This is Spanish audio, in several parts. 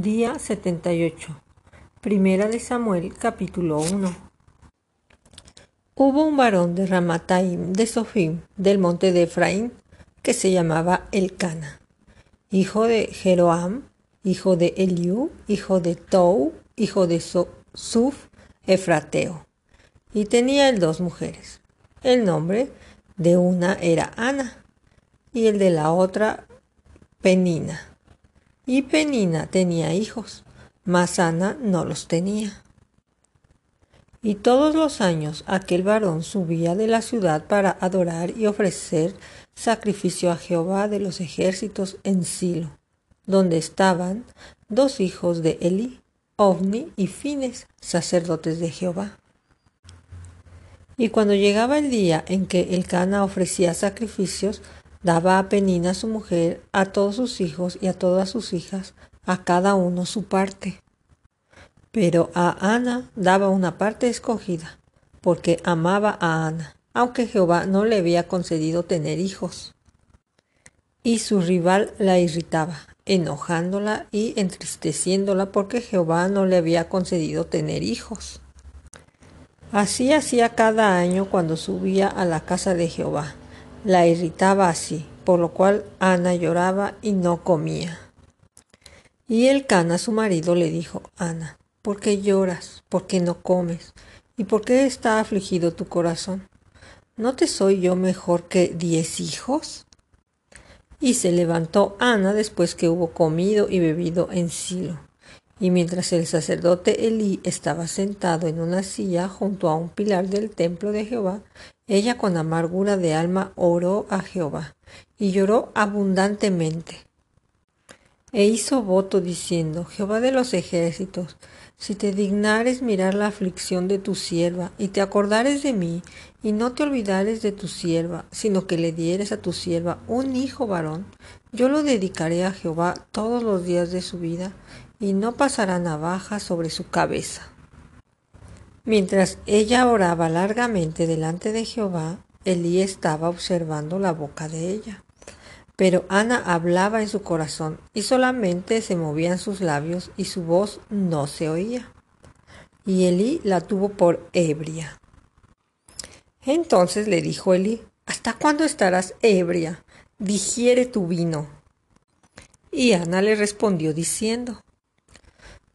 Día 78. Primera de Samuel, capítulo 1. Hubo un varón de Ramataim de Sofim, del monte de Efraín, que se llamaba Elcana, hijo de Jeroam, hijo de Eliú, hijo de Tou, hijo de Suf, Efrateo, y tenía él dos mujeres. El nombre de una era Ana, y el de la otra Penina. Y Penina tenía hijos, mas Ana no los tenía. Y todos los años aquel varón subía de la ciudad para adorar y ofrecer sacrificio a Jehová de los ejércitos en Silo, donde estaban dos hijos de Eli, Ovni y Fines, sacerdotes de Jehová. Y cuando llegaba el día en que el Cana ofrecía sacrificios, daba a Penina su mujer, a todos sus hijos y a todas sus hijas, a cada uno su parte. Pero a Ana daba una parte escogida, porque amaba a Ana, aunque Jehová no le había concedido tener hijos. Y su rival la irritaba, enojándola y entristeciéndola porque Jehová no le había concedido tener hijos. Así hacía cada año cuando subía a la casa de Jehová la irritaba así, por lo cual Ana lloraba y no comía. Y el Cana, su marido, le dijo, Ana, ¿por qué lloras? ¿Por qué no comes? ¿Y por qué está afligido tu corazón? ¿No te soy yo mejor que diez hijos? Y se levantó Ana después que hubo comido y bebido en Silo. Y mientras el sacerdote Elí estaba sentado en una silla junto a un pilar del templo de Jehová, ella con amargura de alma oró a Jehová y lloró abundantemente. E hizo voto diciendo, Jehová de los ejércitos, si te dignares mirar la aflicción de tu sierva, y te acordares de mí, y no te olvidares de tu sierva, sino que le dieres a tu sierva un hijo varón, yo lo dedicaré a Jehová todos los días de su vida, y no pasará navaja sobre su cabeza. Mientras ella oraba largamente delante de Jehová, Elí estaba observando la boca de ella. Pero Ana hablaba en su corazón y solamente se movían sus labios y su voz no se oía. Y Elí la tuvo por ebria. Entonces le dijo Elí, ¿hasta cuándo estarás ebria? Digiere tu vino. Y Ana le respondió diciendo,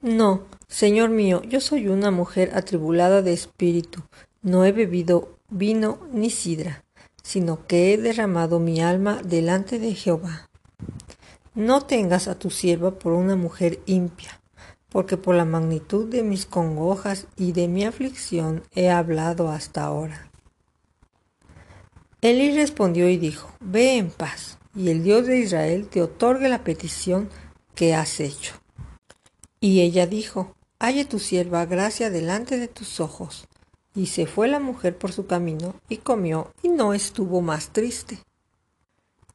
no, Señor mío, yo soy una mujer atribulada de espíritu, no he bebido vino ni sidra, sino que he derramado mi alma delante de Jehová. No tengas a tu sierva por una mujer impia, porque por la magnitud de mis congojas y de mi aflicción he hablado hasta ahora. Eli respondió y dijo, Ve en paz, y el Dios de Israel te otorgue la petición que has hecho. Y ella dijo, Halle tu sierva gracia delante de tus ojos. Y se fue la mujer por su camino, y comió, y no estuvo más triste.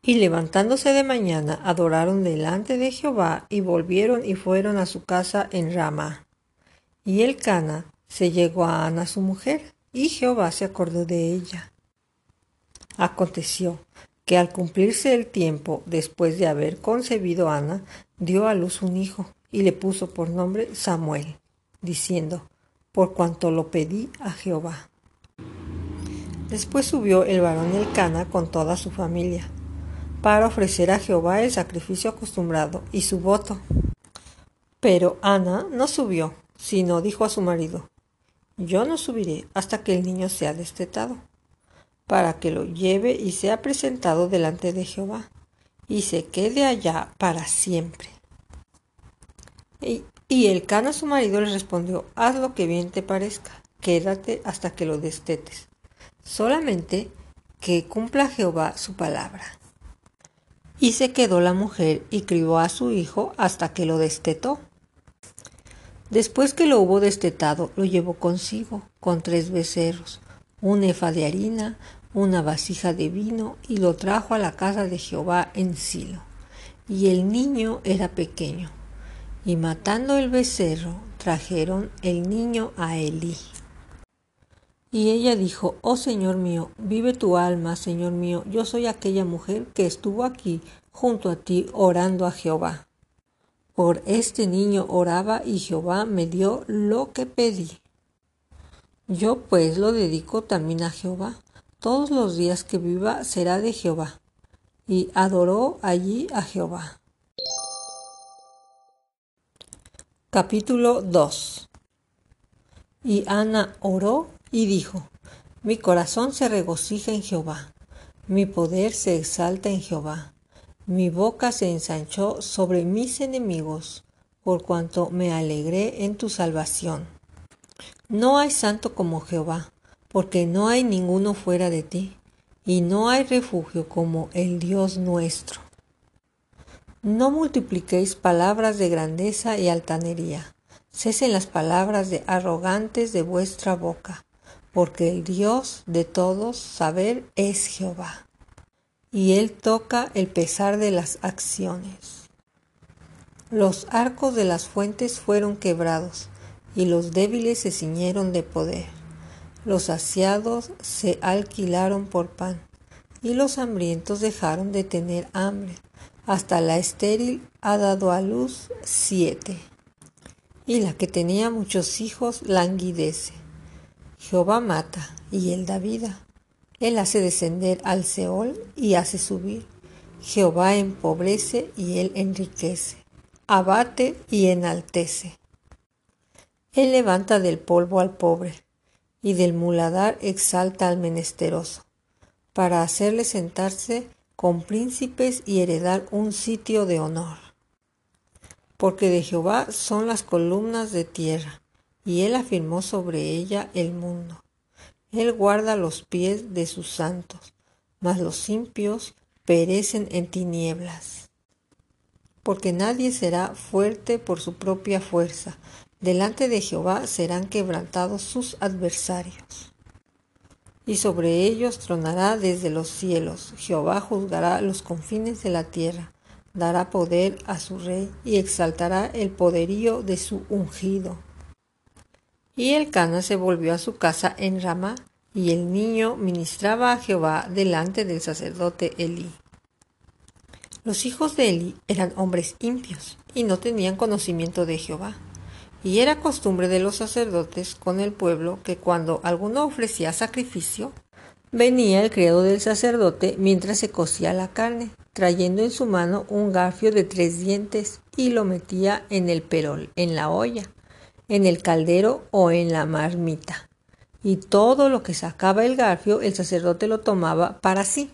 Y levantándose de mañana, adoraron delante de Jehová, y volvieron y fueron a su casa en Ramá. Y el Cana se llegó a Ana su mujer, y Jehová se acordó de ella. Aconteció que al cumplirse el tiempo, después de haber concebido Ana, dio a luz un hijo, y le puso por nombre Samuel, diciendo, por cuanto lo pedí a Jehová. Después subió el varón Elcana con toda su familia, para ofrecer a Jehová el sacrificio acostumbrado y su voto. Pero Ana no subió, sino dijo a su marido, Yo no subiré hasta que el niño sea destetado, para que lo lleve y sea presentado delante de Jehová, y se quede allá para siempre. Y, el cana su marido le respondió, haz lo que bien te parezca, quédate hasta que lo destetes, solamente que cumpla Jehová su palabra. Y se quedó la mujer y crió a su hijo hasta que lo destetó. Después que lo hubo destetado, lo llevó consigo, con tres becerros, un efa de harina, una vasija de vino, y lo trajo a la casa de Jehová en Silo. Y el niño era pequeño. Y matando el becerro, trajeron el niño a Elí. Y ella dijo, Oh Señor mío, vive tu alma, Señor mío, yo soy aquella mujer que estuvo aquí junto a ti orando a Jehová. Por este niño oraba y Jehová me dio lo que pedí. Yo pues lo dedico también a Jehová. Todos los días que viva será de Jehová. Y adoró allí a Jehová. Capítulo 2 Y Ana oró y dijo, Mi corazón se regocija en Jehová, mi poder se exalta en Jehová, mi boca se ensanchó sobre mis enemigos, por cuanto me alegré en tu salvación. No hay santo como Jehová, porque no hay ninguno fuera de ti, y no hay refugio como el Dios nuestro. No multipliquéis palabras de grandeza y altanería. Cesen las palabras de arrogantes de vuestra boca, porque el Dios de todos saber es Jehová. Y Él toca el pesar de las acciones. Los arcos de las fuentes fueron quebrados, y los débiles se ciñeron de poder. Los saciados se alquilaron por pan, y los hambrientos dejaron de tener hambre hasta la estéril ha dado a luz siete, y la que tenía muchos hijos languidece. Jehová mata y él da vida. Él hace descender al Seol y hace subir. Jehová empobrece y él enriquece. Abate y enaltece. Él levanta del polvo al pobre y del muladar exalta al menesteroso, para hacerle sentarse con príncipes y heredar un sitio de honor. Porque de Jehová son las columnas de tierra, y él afirmó sobre ella el mundo. Él guarda los pies de sus santos, mas los impios perecen en tinieblas. Porque nadie será fuerte por su propia fuerza, delante de Jehová serán quebrantados sus adversarios y sobre ellos tronará desde los cielos. Jehová juzgará los confines de la tierra, dará poder a su rey y exaltará el poderío de su ungido. Y el Cana se volvió a su casa en Ramá, y el niño ministraba a Jehová delante del sacerdote Elí. Los hijos de Elí eran hombres impios y no tenían conocimiento de Jehová. Y era costumbre de los sacerdotes con el pueblo que cuando alguno ofrecía sacrificio, venía el criado del sacerdote mientras se cocía la carne, trayendo en su mano un garfio de tres dientes y lo metía en el perol, en la olla, en el caldero o en la marmita. Y todo lo que sacaba el garfio el sacerdote lo tomaba para sí.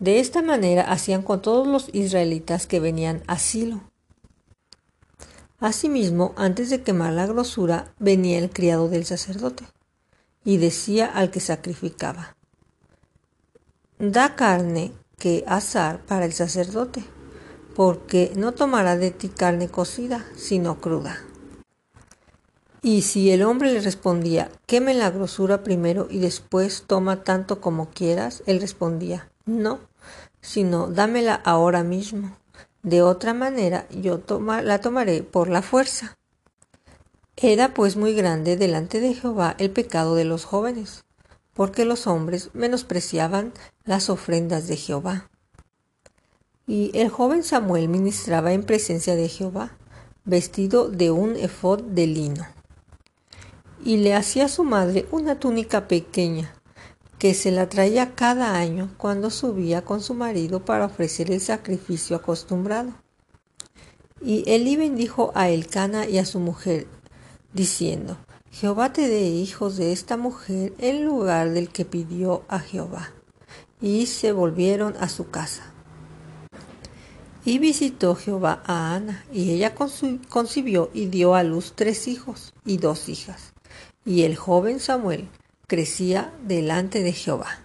De esta manera hacían con todos los israelitas que venían a Silo. Asimismo, antes de quemar la grosura, venía el criado del sacerdote y decía al que sacrificaba, Da carne que asar para el sacerdote, porque no tomará de ti carne cocida, sino cruda. Y si el hombre le respondía, queme la grosura primero y después toma tanto como quieras, él respondía, no, sino dámela ahora mismo de otra manera yo la tomaré por la fuerza. Era pues muy grande delante de Jehová el pecado de los jóvenes, porque los hombres menospreciaban las ofrendas de Jehová. Y el joven Samuel ministraba en presencia de Jehová, vestido de un efod de lino. Y le hacía a su madre una túnica pequeña, que se la traía cada año cuando subía con su marido para ofrecer el sacrificio acostumbrado. Y Elí bendijo a Elcana y a su mujer, diciendo, Jehová te dé hijos de esta mujer en lugar del que pidió a Jehová. Y se volvieron a su casa. Y visitó Jehová a Ana, y ella concibió y dio a luz tres hijos y dos hijas. Y el joven Samuel crecía delante de Jehová.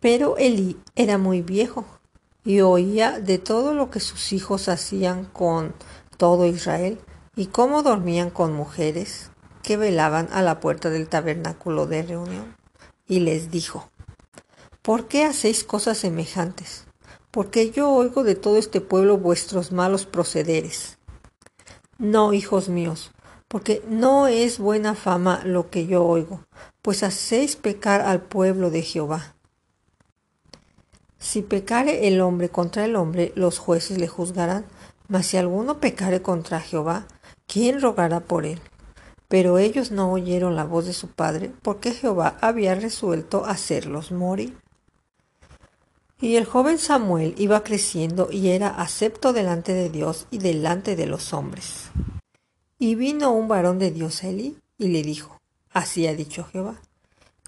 Pero Elí era muy viejo y oía de todo lo que sus hijos hacían con todo Israel y cómo dormían con mujeres que velaban a la puerta del tabernáculo de reunión. Y les dijo, ¿por qué hacéis cosas semejantes? Porque yo oigo de todo este pueblo vuestros malos procederes. No, hijos míos, porque no es buena fama lo que yo oigo, pues hacéis pecar al pueblo de Jehová. Si pecare el hombre contra el hombre, los jueces le juzgarán, Mas si alguno pecare contra Jehová, ¿quién rogará por él? Pero ellos no oyeron la voz de su padre, porque Jehová había resuelto hacerlos morir. Y el joven Samuel iba creciendo y era acepto delante de Dios y delante de los hombres. Y vino un varón de Dios a Elí y le dijo, Así ha dicho Jehová,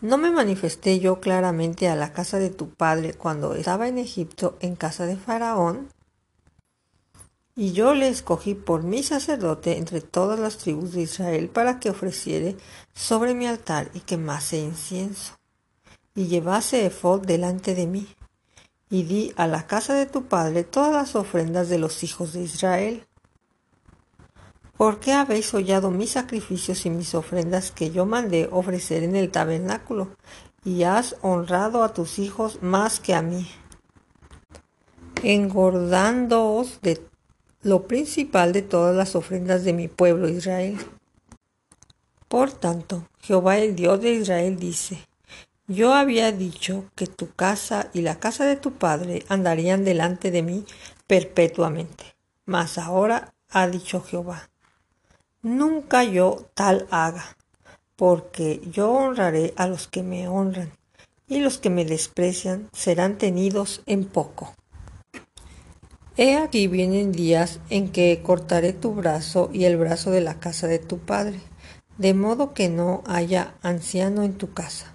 ¿no me manifesté yo claramente a la casa de tu padre cuando estaba en Egipto en casa de Faraón? Y yo le escogí por mi sacerdote entre todas las tribus de Israel para que ofreciere sobre mi altar y quemase incienso, y llevase efod delante de mí y di a la casa de tu padre todas las ofrendas de los hijos de Israel. ¿Por qué habéis hollado mis sacrificios y mis ofrendas que yo mandé ofrecer en el tabernáculo, y has honrado a tus hijos más que a mí, engordándoos de lo principal de todas las ofrendas de mi pueblo Israel? Por tanto, Jehová el Dios de Israel dice, yo había dicho que tu casa y la casa de tu padre andarían delante de mí perpetuamente. Mas ahora ha dicho Jehová, nunca yo tal haga, porque yo honraré a los que me honran, y los que me desprecian serán tenidos en poco. He aquí vienen días en que cortaré tu brazo y el brazo de la casa de tu padre, de modo que no haya anciano en tu casa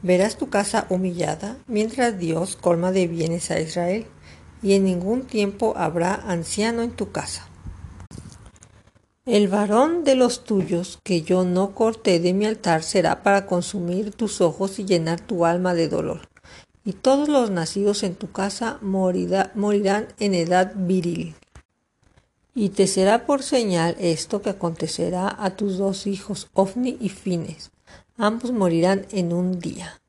Verás tu casa humillada, mientras Dios colma de bienes a Israel, y en ningún tiempo habrá anciano en tu casa. El varón de los tuyos que yo no corté de mi altar será para consumir tus ojos y llenar tu alma de dolor. Y todos los nacidos en tu casa morirán en edad viril. Y te será por señal esto que acontecerá a tus dos hijos, Ofni y Fines, ambos morirán en un día.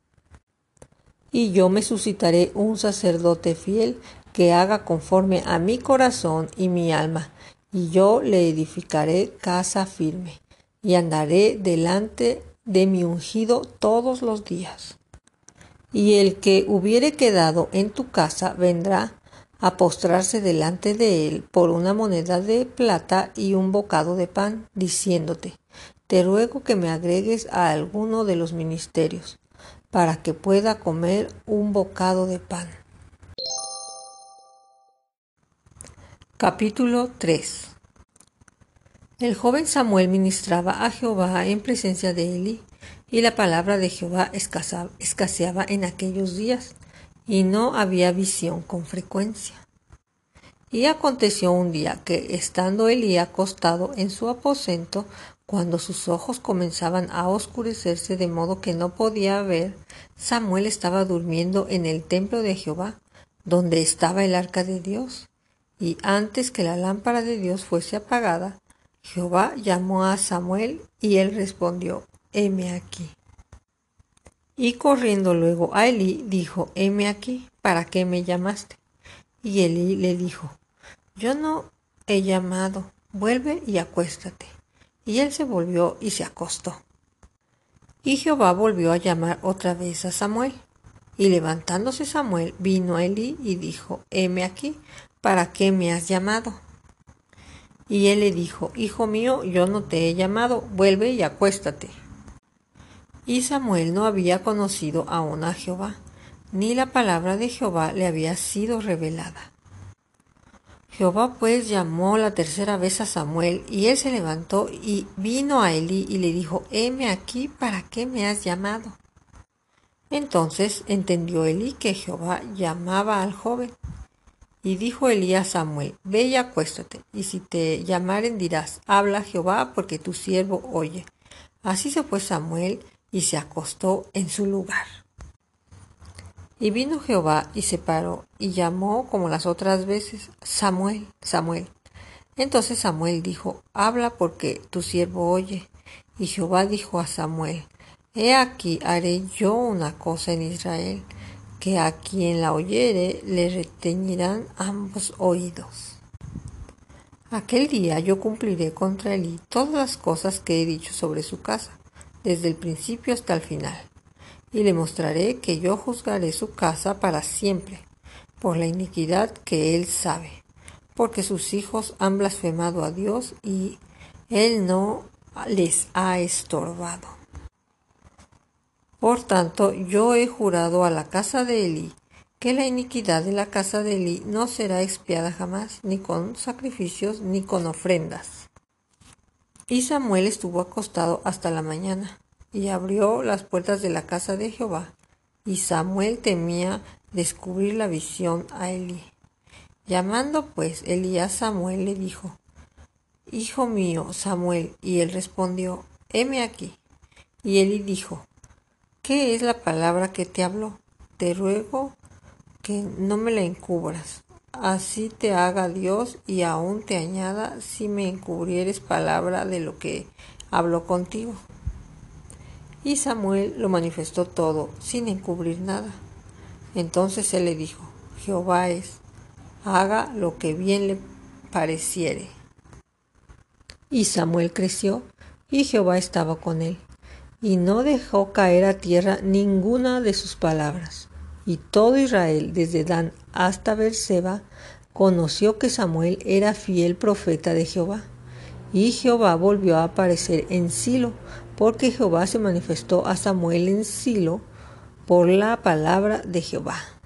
Y yo me suscitaré un sacerdote fiel que haga conforme a mi corazón y mi alma, y yo le edificaré casa firme, y andaré delante de mi ungido todos los días. Y el que hubiere quedado en tu casa vendrá a postrarse delante de él por una moneda de plata y un bocado de pan, diciéndote, te ruego que me agregues a alguno de los ministerios, para que pueda comer un bocado de pan. Capítulo 3 El joven Samuel ministraba a Jehová en presencia de Eli, y la palabra de Jehová escaseaba en aquellos días, y no había visión con frecuencia. Y aconteció un día que, estando Elí acostado en su aposento, cuando sus ojos comenzaban a oscurecerse de modo que no podía ver, Samuel estaba durmiendo en el templo de Jehová, donde estaba el arca de Dios. Y antes que la lámpara de Dios fuese apagada, Jehová llamó a Samuel y él respondió, heme aquí. Y corriendo luego a Elí, dijo, heme aquí, ¿para qué me llamaste? Y Elí le dijo, yo no he llamado, vuelve y acuéstate. Y él se volvió y se acostó. Y Jehová volvió a llamar otra vez a Samuel. Y levantándose Samuel vino a Elí y dijo, heme aquí, ¿para qué me has llamado? Y él le dijo, Hijo mío, yo no te he llamado, vuelve y acuéstate. Y Samuel no había conocido aún a Jehová, ni la palabra de Jehová le había sido revelada. Jehová pues llamó la tercera vez a Samuel, y él se levantó y vino a Elí y le dijo, heme aquí, ¿para qué me has llamado? Entonces entendió Elí que Jehová llamaba al joven. Y dijo Elí a Samuel, ve y acuéstate, y si te llamaren dirás, habla Jehová, porque tu siervo oye. Así se fue Samuel y se acostó en su lugar. Y vino Jehová y se paró y llamó como las otras veces, Samuel, Samuel. Entonces Samuel dijo, habla porque tu siervo oye. Y Jehová dijo a Samuel, He aquí haré yo una cosa en Israel, que a quien la oyere le reteñirán ambos oídos. Aquel día yo cumpliré contra él todas las cosas que he dicho sobre su casa, desde el principio hasta el final y le mostraré que yo juzgaré su casa para siempre, por la iniquidad que él sabe, porque sus hijos han blasfemado a Dios y Él no les ha estorbado. Por tanto, yo he jurado a la casa de Eli que la iniquidad de la casa de Eli no será expiada jamás, ni con sacrificios, ni con ofrendas. Y Samuel estuvo acostado hasta la mañana, y abrió las puertas de la casa de Jehová, y Samuel temía descubrir la visión a Eli. Llamando pues Elías Samuel le dijo, Hijo mío, Samuel, y él respondió, heme aquí. Y Eli dijo, ¿qué es la palabra que te habló? Te ruego que no me la encubras. Así te haga Dios y aún te añada si me encubrieres palabra de lo que habló contigo. Y Samuel lo manifestó todo, sin encubrir nada. Entonces él le dijo, Jehová es, haga lo que bien le pareciere. Y Samuel creció, y Jehová estaba con él, y no dejó caer a tierra ninguna de sus palabras. Y todo Israel, desde Dan hasta Berseba, conoció que Samuel era fiel profeta de Jehová. Y Jehová volvió a aparecer en Silo, porque Jehová se manifestó a Samuel en Silo por la palabra de Jehová.